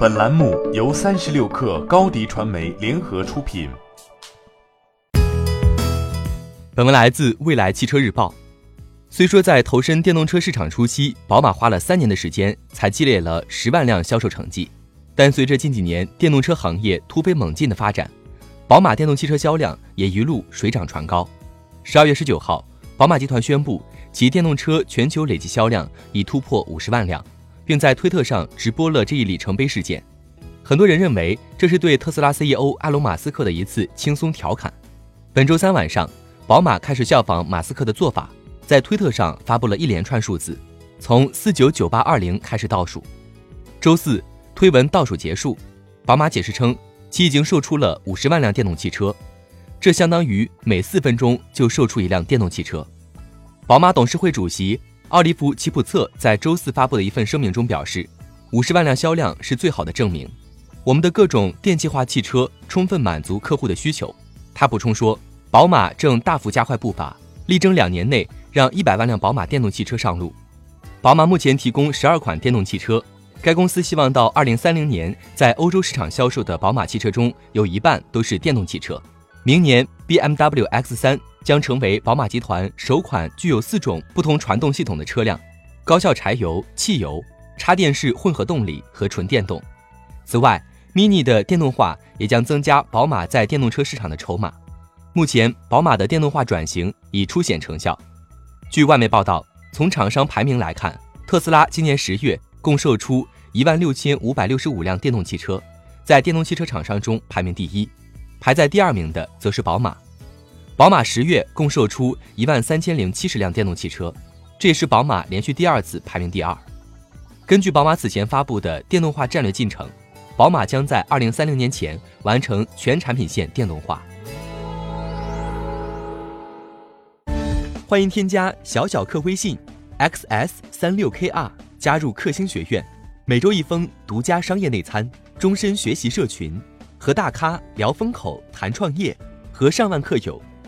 本栏目由三十六氪高低传媒联合出品。本文来自未来汽车日报。虽说在投身电动车市场初期，宝马花了三年的时间才积累了十万辆销售成绩，但随着近几年电动车行业突飞猛进的发展，宝马电动汽车销量也一路水涨船高。十二月十九号，宝马集团宣布其电动车全球累计销量已突破五十万辆。并在推特上直播了这一里程碑事件，很多人认为这是对特斯拉 CEO 埃隆·马斯克的一次轻松调侃。本周三晚上，宝马开始效仿马斯克的做法，在推特上发布了一连串数字，从四九九八二零开始倒数。周四，推文倒数结束，宝马解释称其已经售出了五十万辆电动汽车，这相当于每四分钟就售出一辆电动汽车。宝马董事会主席。奥利弗·齐普策在周四发布的一份声明中表示，五十万辆销量是最好的证明，我们的各种电气化汽车充分满足客户的需求。他补充说，宝马正大幅加快步伐，力争两年内让一百万辆宝马电动汽车上路。宝马目前提供十二款电动汽车，该公司希望到二零三零年，在欧洲市场销售的宝马汽车中有一半都是电动汽车。明年，BMW X3 将成为宝马集团首款具有四种不同传动系统的车辆：高效柴油、汽油、插电式混合动力和纯电动。此外，Mini 的电动化也将增加宝马在电动车市场的筹码。目前，宝马的电动化转型已初显成效。据外媒报道，从厂商排名来看，特斯拉今年十月共售出一万六千五百六十五辆电动汽车，在电动汽车厂商中排名第一。排在第二名的则是宝马，宝马十月共售出一万三千零七十辆电动汽车，这也是宝马连续第二次排名第二。根据宝马此前发布的电动化战略进程，宝马将在二零三零年前完成全产品线电动化。欢迎添加小小客微信 xs 三六 kr 加入克星学院，每周一封独家商业内参，终身学习社群。和大咖聊风口、谈创业，和上万客友